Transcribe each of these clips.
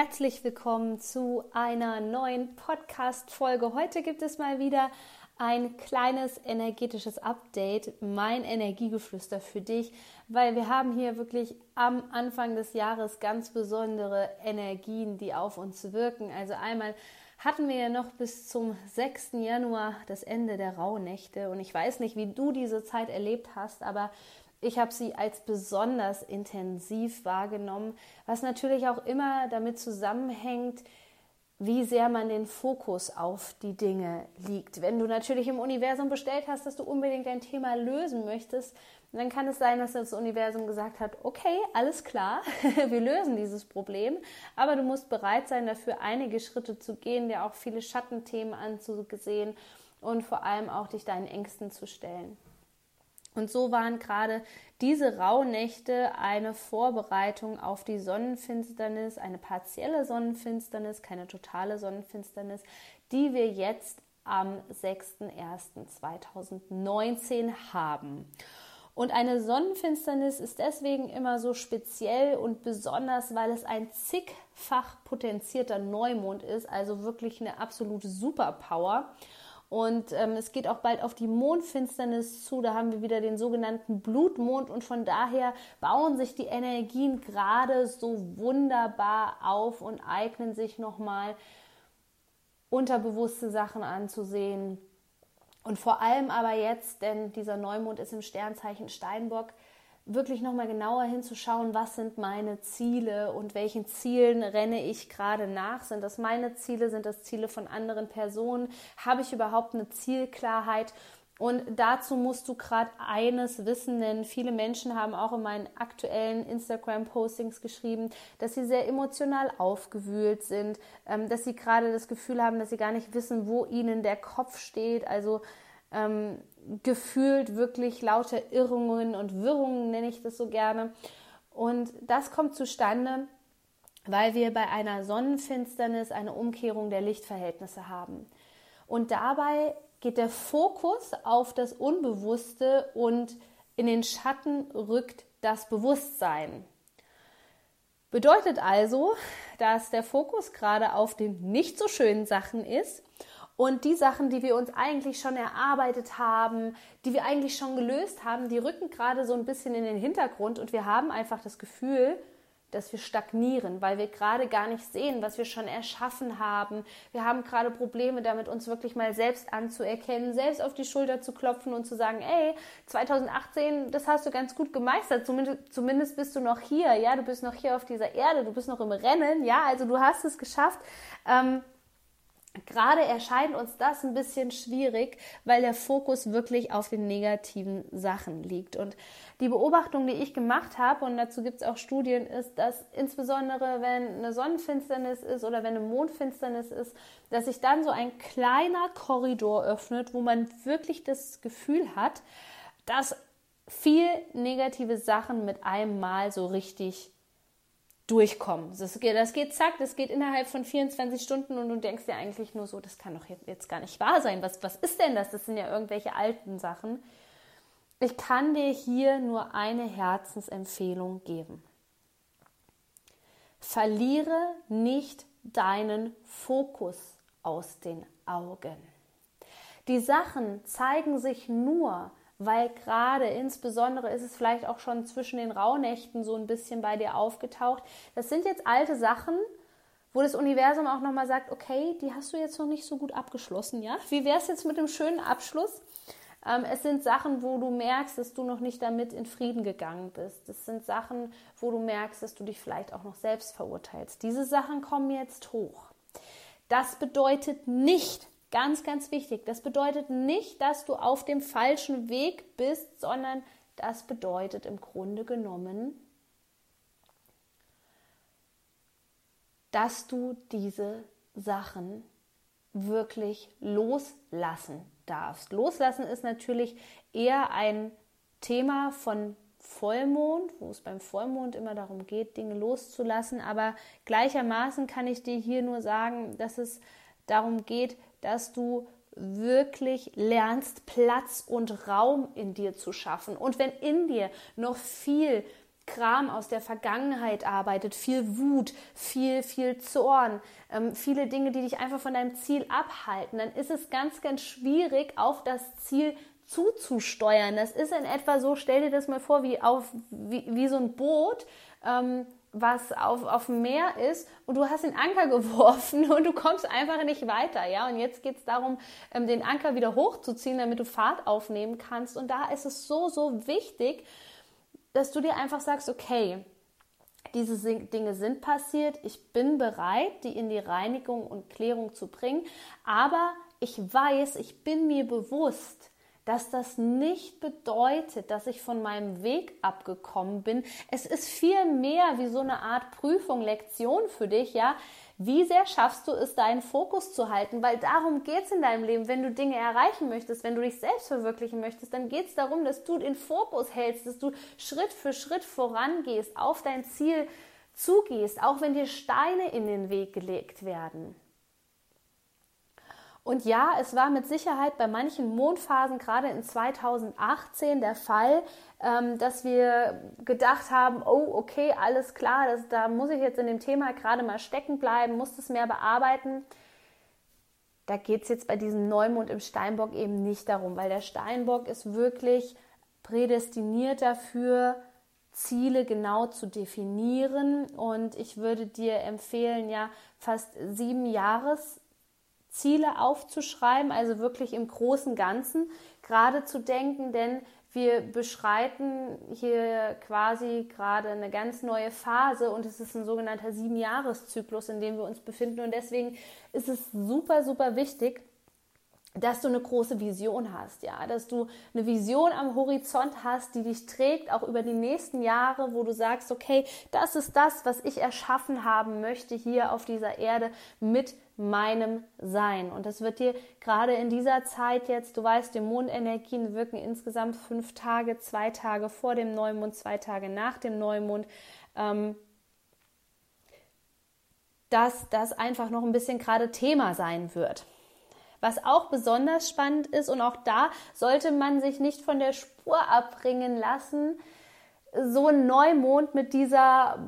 Herzlich willkommen zu einer neuen Podcast-Folge. Heute gibt es mal wieder ein kleines energetisches Update, mein Energiegeflüster für dich, weil wir haben hier wirklich am Anfang des Jahres ganz besondere Energien, die auf uns wirken. Also einmal hatten wir ja noch bis zum 6. Januar das Ende der Rauhnächte und ich weiß nicht, wie du diese Zeit erlebt hast, aber ich habe sie als besonders intensiv wahrgenommen, was natürlich auch immer damit zusammenhängt, wie sehr man den Fokus auf die Dinge liegt. Wenn du natürlich im Universum bestellt hast, dass du unbedingt ein Thema lösen möchtest, dann kann es sein, dass das Universum gesagt hat, okay, alles klar, wir lösen dieses Problem, aber du musst bereit sein, dafür einige Schritte zu gehen, dir auch viele Schattenthemen anzusehen und vor allem auch dich deinen Ängsten zu stellen. Und so waren gerade diese Rauhnächte eine Vorbereitung auf die Sonnenfinsternis, eine partielle Sonnenfinsternis, keine totale Sonnenfinsternis, die wir jetzt am 6.01.2019 haben. Und eine Sonnenfinsternis ist deswegen immer so speziell und besonders, weil es ein zigfach potenzierter Neumond ist, also wirklich eine absolute Superpower. Und ähm, es geht auch bald auf die Mondfinsternis zu. Da haben wir wieder den sogenannten Blutmond. Und von daher bauen sich die Energien gerade so wunderbar auf und eignen sich nochmal unterbewusste Sachen anzusehen. Und vor allem aber jetzt, denn dieser Neumond ist im Sternzeichen Steinbock, wirklich nochmal genauer hinzuschauen, was sind meine Ziele und welchen Zielen renne ich gerade nach. Sind das meine Ziele? Sind das Ziele von anderen Personen? Habe ich überhaupt eine Zielklarheit? Und dazu musst du gerade eines wissen, denn viele Menschen haben auch in meinen aktuellen Instagram-Postings geschrieben, dass sie sehr emotional aufgewühlt sind, ähm, dass sie gerade das Gefühl haben, dass sie gar nicht wissen, wo ihnen der Kopf steht. Also ähm, gefühlt wirklich lauter Irrungen und Wirrungen, nenne ich das so gerne. Und das kommt zustande, weil wir bei einer Sonnenfinsternis eine Umkehrung der Lichtverhältnisse haben. Und dabei geht der Fokus auf das Unbewusste und in den Schatten rückt das Bewusstsein. Bedeutet also, dass der Fokus gerade auf den nicht so schönen Sachen ist und die Sachen, die wir uns eigentlich schon erarbeitet haben, die wir eigentlich schon gelöst haben, die rücken gerade so ein bisschen in den Hintergrund. Und wir haben einfach das Gefühl, dass wir stagnieren, weil wir gerade gar nicht sehen, was wir schon erschaffen haben. Wir haben gerade Probleme damit, uns wirklich mal selbst anzuerkennen, selbst auf die Schulter zu klopfen und zu sagen, ey, 2018, das hast du ganz gut gemeistert, zumindest, zumindest bist du noch hier, ja, du bist noch hier auf dieser Erde, du bist noch im Rennen, ja, also du hast es geschafft. Ähm, Gerade erscheint uns das ein bisschen schwierig, weil der Fokus wirklich auf den negativen Sachen liegt. Und die Beobachtung, die ich gemacht habe, und dazu gibt es auch Studien, ist, dass insbesondere wenn eine Sonnenfinsternis ist oder wenn eine Mondfinsternis ist, dass sich dann so ein kleiner Korridor öffnet, wo man wirklich das Gefühl hat, dass viel negative Sachen mit einem Mal so richtig durchkommen. Das geht, das geht zack, das geht innerhalb von 24 Stunden und du denkst dir eigentlich nur so, das kann doch jetzt gar nicht wahr sein. Was, was ist denn das? Das sind ja irgendwelche alten Sachen. Ich kann dir hier nur eine Herzensempfehlung geben. Verliere nicht deinen Fokus aus den Augen. Die Sachen zeigen sich nur, weil gerade insbesondere ist es vielleicht auch schon zwischen den Rauhnächten so ein bisschen bei dir aufgetaucht. Das sind jetzt alte Sachen, wo das Universum auch nochmal sagt, okay, die hast du jetzt noch nicht so gut abgeschlossen, ja? Wie wäre es jetzt mit einem schönen Abschluss? Ähm, es sind Sachen, wo du merkst, dass du noch nicht damit in Frieden gegangen bist. Es sind Sachen, wo du merkst, dass du dich vielleicht auch noch selbst verurteilst. Diese Sachen kommen jetzt hoch. Das bedeutet nicht, Ganz, ganz wichtig. Das bedeutet nicht, dass du auf dem falschen Weg bist, sondern das bedeutet im Grunde genommen, dass du diese Sachen wirklich loslassen darfst. Loslassen ist natürlich eher ein Thema von Vollmond, wo es beim Vollmond immer darum geht, Dinge loszulassen. Aber gleichermaßen kann ich dir hier nur sagen, dass es darum geht, dass du wirklich lernst, Platz und Raum in dir zu schaffen. Und wenn in dir noch viel Kram aus der Vergangenheit arbeitet, viel Wut, viel, viel Zorn, ähm, viele Dinge, die dich einfach von deinem Ziel abhalten, dann ist es ganz, ganz schwierig, auf das Ziel zuzusteuern. Das ist in etwa so, stell dir das mal vor, wie, auf, wie, wie so ein Boot, ähm, was auf, auf dem Meer ist und du hast den Anker geworfen und du kommst einfach nicht weiter, ja. Und jetzt geht es darum, ähm, den Anker wieder hochzuziehen, damit du Fahrt aufnehmen kannst. Und da ist es so, so wichtig, dass du dir einfach sagst, okay, diese Dinge sind passiert, ich bin bereit, die in die Reinigung und Klärung zu bringen, aber ich weiß, ich bin mir bewusst, dass das nicht bedeutet, dass ich von meinem Weg abgekommen bin. Es ist viel mehr wie so eine Art Prüfung, Lektion für dich, ja. Wie sehr schaffst du es, deinen Fokus zu halten? Weil darum geht es in deinem Leben. Wenn du Dinge erreichen möchtest, wenn du dich selbst verwirklichen möchtest, dann geht es darum, dass du den Fokus hältst, dass du Schritt für Schritt vorangehst, auf dein Ziel zugehst, auch wenn dir Steine in den Weg gelegt werden. Und ja, es war mit Sicherheit bei manchen Mondphasen, gerade in 2018, der Fall, ähm, dass wir gedacht haben, oh, okay, alles klar, das, da muss ich jetzt in dem Thema gerade mal stecken bleiben, muss das mehr bearbeiten. Da geht es jetzt bei diesem Neumond im Steinbock eben nicht darum, weil der Steinbock ist wirklich prädestiniert dafür, Ziele genau zu definieren. Und ich würde dir empfehlen, ja, fast sieben Jahres Ziele aufzuschreiben, also wirklich im großen Ganzen gerade zu denken, denn wir beschreiten hier quasi gerade eine ganz neue Phase und es ist ein sogenannter Siebenjahreszyklus, in dem wir uns befinden und deswegen ist es super, super wichtig, dass du eine große Vision hast, ja, dass du eine Vision am Horizont hast, die dich trägt, auch über die nächsten Jahre, wo du sagst, okay, das ist das, was ich erschaffen haben möchte hier auf dieser Erde mit meinem Sein. Und das wird dir gerade in dieser Zeit jetzt, du weißt, die Mondenergien wirken insgesamt fünf Tage, zwei Tage vor dem Neumond, zwei Tage nach dem Neumond. Ähm, dass das einfach noch ein bisschen gerade Thema sein wird. Was auch besonders spannend ist und auch da sollte man sich nicht von der Spur abbringen lassen, so ein Neumond mit dieser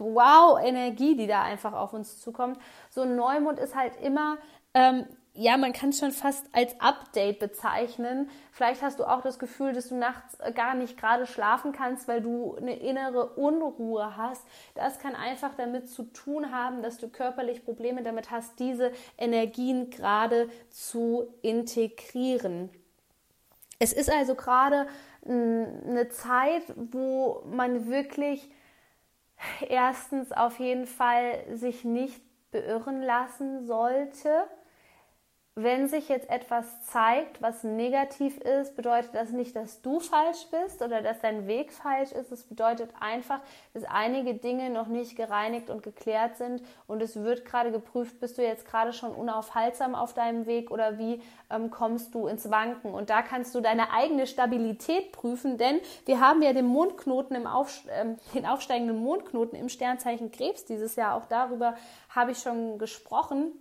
Wow-Energie, die da einfach auf uns zukommt. So ein Neumond ist halt immer ähm, ja, man kann es schon fast als Update bezeichnen. Vielleicht hast du auch das Gefühl, dass du nachts äh, gar nicht gerade schlafen kannst, weil du eine innere Unruhe hast. Das kann einfach damit zu tun haben, dass du körperlich Probleme damit hast, diese Energien gerade zu integrieren. Es ist also gerade eine Zeit, wo man wirklich erstens auf jeden Fall sich nicht beirren lassen sollte wenn sich jetzt etwas zeigt, was negativ ist, bedeutet das nicht, dass du falsch bist oder dass dein Weg falsch ist. Es bedeutet einfach, dass einige Dinge noch nicht gereinigt und geklärt sind und es wird gerade geprüft, bist du jetzt gerade schon unaufhaltsam auf deinem Weg oder wie ähm, kommst du ins Wanken. Und da kannst du deine eigene Stabilität prüfen, denn wir haben ja den Mondknoten im Auf, ähm, den aufsteigenden Mondknoten im Sternzeichen Krebs dieses Jahr. Auch darüber habe ich schon gesprochen.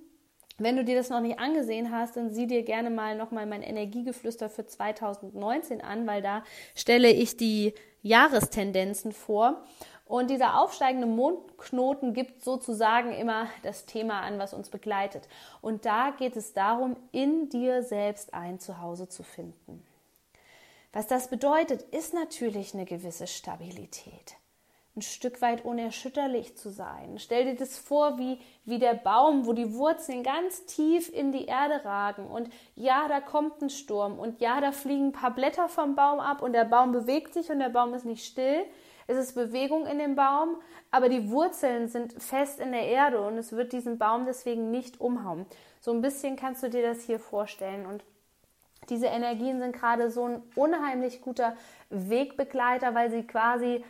Wenn du dir das noch nicht angesehen hast, dann sieh dir gerne mal nochmal mein Energiegeflüster für 2019 an, weil da stelle ich die Jahrestendenzen vor. Und dieser aufsteigende Mondknoten gibt sozusagen immer das Thema an, was uns begleitet. Und da geht es darum, in dir selbst ein Zuhause zu finden. Was das bedeutet, ist natürlich eine gewisse Stabilität ein Stück weit unerschütterlich zu sein. Stell dir das vor, wie, wie der Baum, wo die Wurzeln ganz tief in die Erde ragen. Und ja, da kommt ein Sturm. Und ja, da fliegen ein paar Blätter vom Baum ab und der Baum bewegt sich und der Baum ist nicht still. Es ist Bewegung in dem Baum, aber die Wurzeln sind fest in der Erde und es wird diesen Baum deswegen nicht umhauen. So ein bisschen kannst du dir das hier vorstellen. Und diese Energien sind gerade so ein unheimlich guter Wegbegleiter, weil sie quasi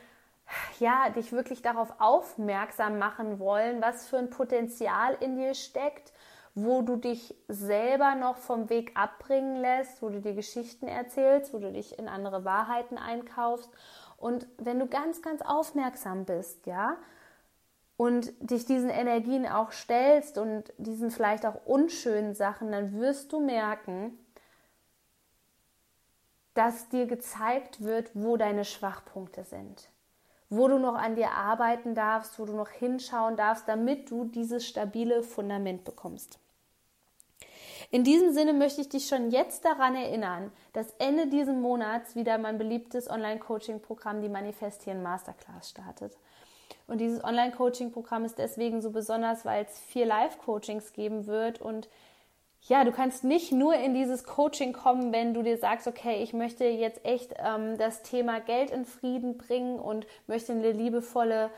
ja, dich wirklich darauf aufmerksam machen wollen, was für ein Potenzial in dir steckt, wo du dich selber noch vom Weg abbringen lässt, wo du dir Geschichten erzählst, wo du dich in andere Wahrheiten einkaufst. Und wenn du ganz, ganz aufmerksam bist, ja, und dich diesen Energien auch stellst und diesen vielleicht auch unschönen Sachen, dann wirst du merken, dass dir gezeigt wird, wo deine Schwachpunkte sind wo du noch an dir arbeiten darfst, wo du noch hinschauen darfst, damit du dieses stabile Fundament bekommst. In diesem Sinne möchte ich dich schon jetzt daran erinnern, dass Ende dieses Monats wieder mein beliebtes Online-Coaching-Programm, die Manifestieren Masterclass, startet. Und dieses Online-Coaching-Programm ist deswegen so besonders, weil es vier Live-Coachings geben wird und ja, du kannst nicht nur in dieses Coaching kommen, wenn du dir sagst, okay, ich möchte jetzt echt ähm, das Thema Geld in Frieden bringen und möchte eine liebevolle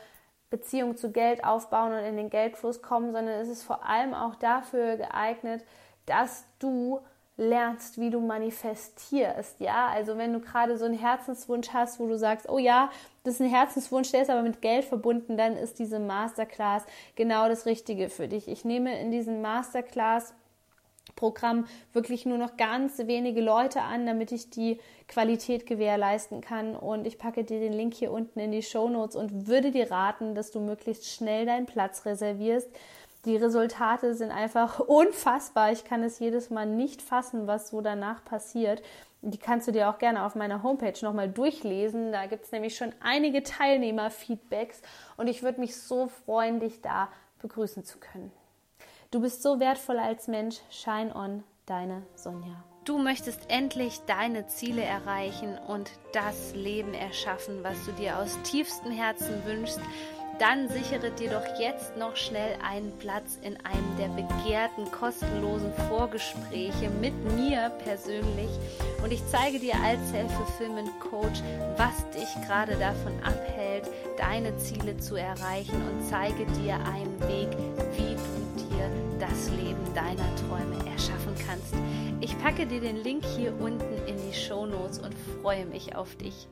Beziehung zu Geld aufbauen und in den Geldfluss kommen, sondern es ist vor allem auch dafür geeignet, dass du lernst, wie du manifestierst. Ja, also wenn du gerade so einen Herzenswunsch hast, wo du sagst, oh ja, das ist ein Herzenswunsch, der ist aber mit Geld verbunden, dann ist diese Masterclass genau das Richtige für dich. Ich nehme in diesen Masterclass Programm wirklich nur noch ganz wenige Leute an, damit ich die Qualität gewährleisten kann. Und ich packe dir den Link hier unten in die Show Notes und würde dir raten, dass du möglichst schnell deinen Platz reservierst. Die Resultate sind einfach unfassbar. Ich kann es jedes Mal nicht fassen, was so danach passiert. Die kannst du dir auch gerne auf meiner Homepage nochmal durchlesen. Da gibt es nämlich schon einige Teilnehmer-Feedbacks und ich würde mich so freuen, dich da begrüßen zu können. Du bist so wertvoll als Mensch. Shine on, deine Sonja. Du möchtest endlich deine Ziele erreichen und das Leben erschaffen, was du dir aus tiefstem Herzen wünschst dann sichere dir doch jetzt noch schnell einen Platz in einem der begehrten kostenlosen Vorgespräche mit mir persönlich und ich zeige dir als Self-Fulfillment Coach, was dich gerade davon abhält, deine Ziele zu erreichen und zeige dir einen Weg, wie du das Leben deiner Träume erschaffen kannst. Ich packe dir den Link hier unten in die Show Notes und freue mich auf dich.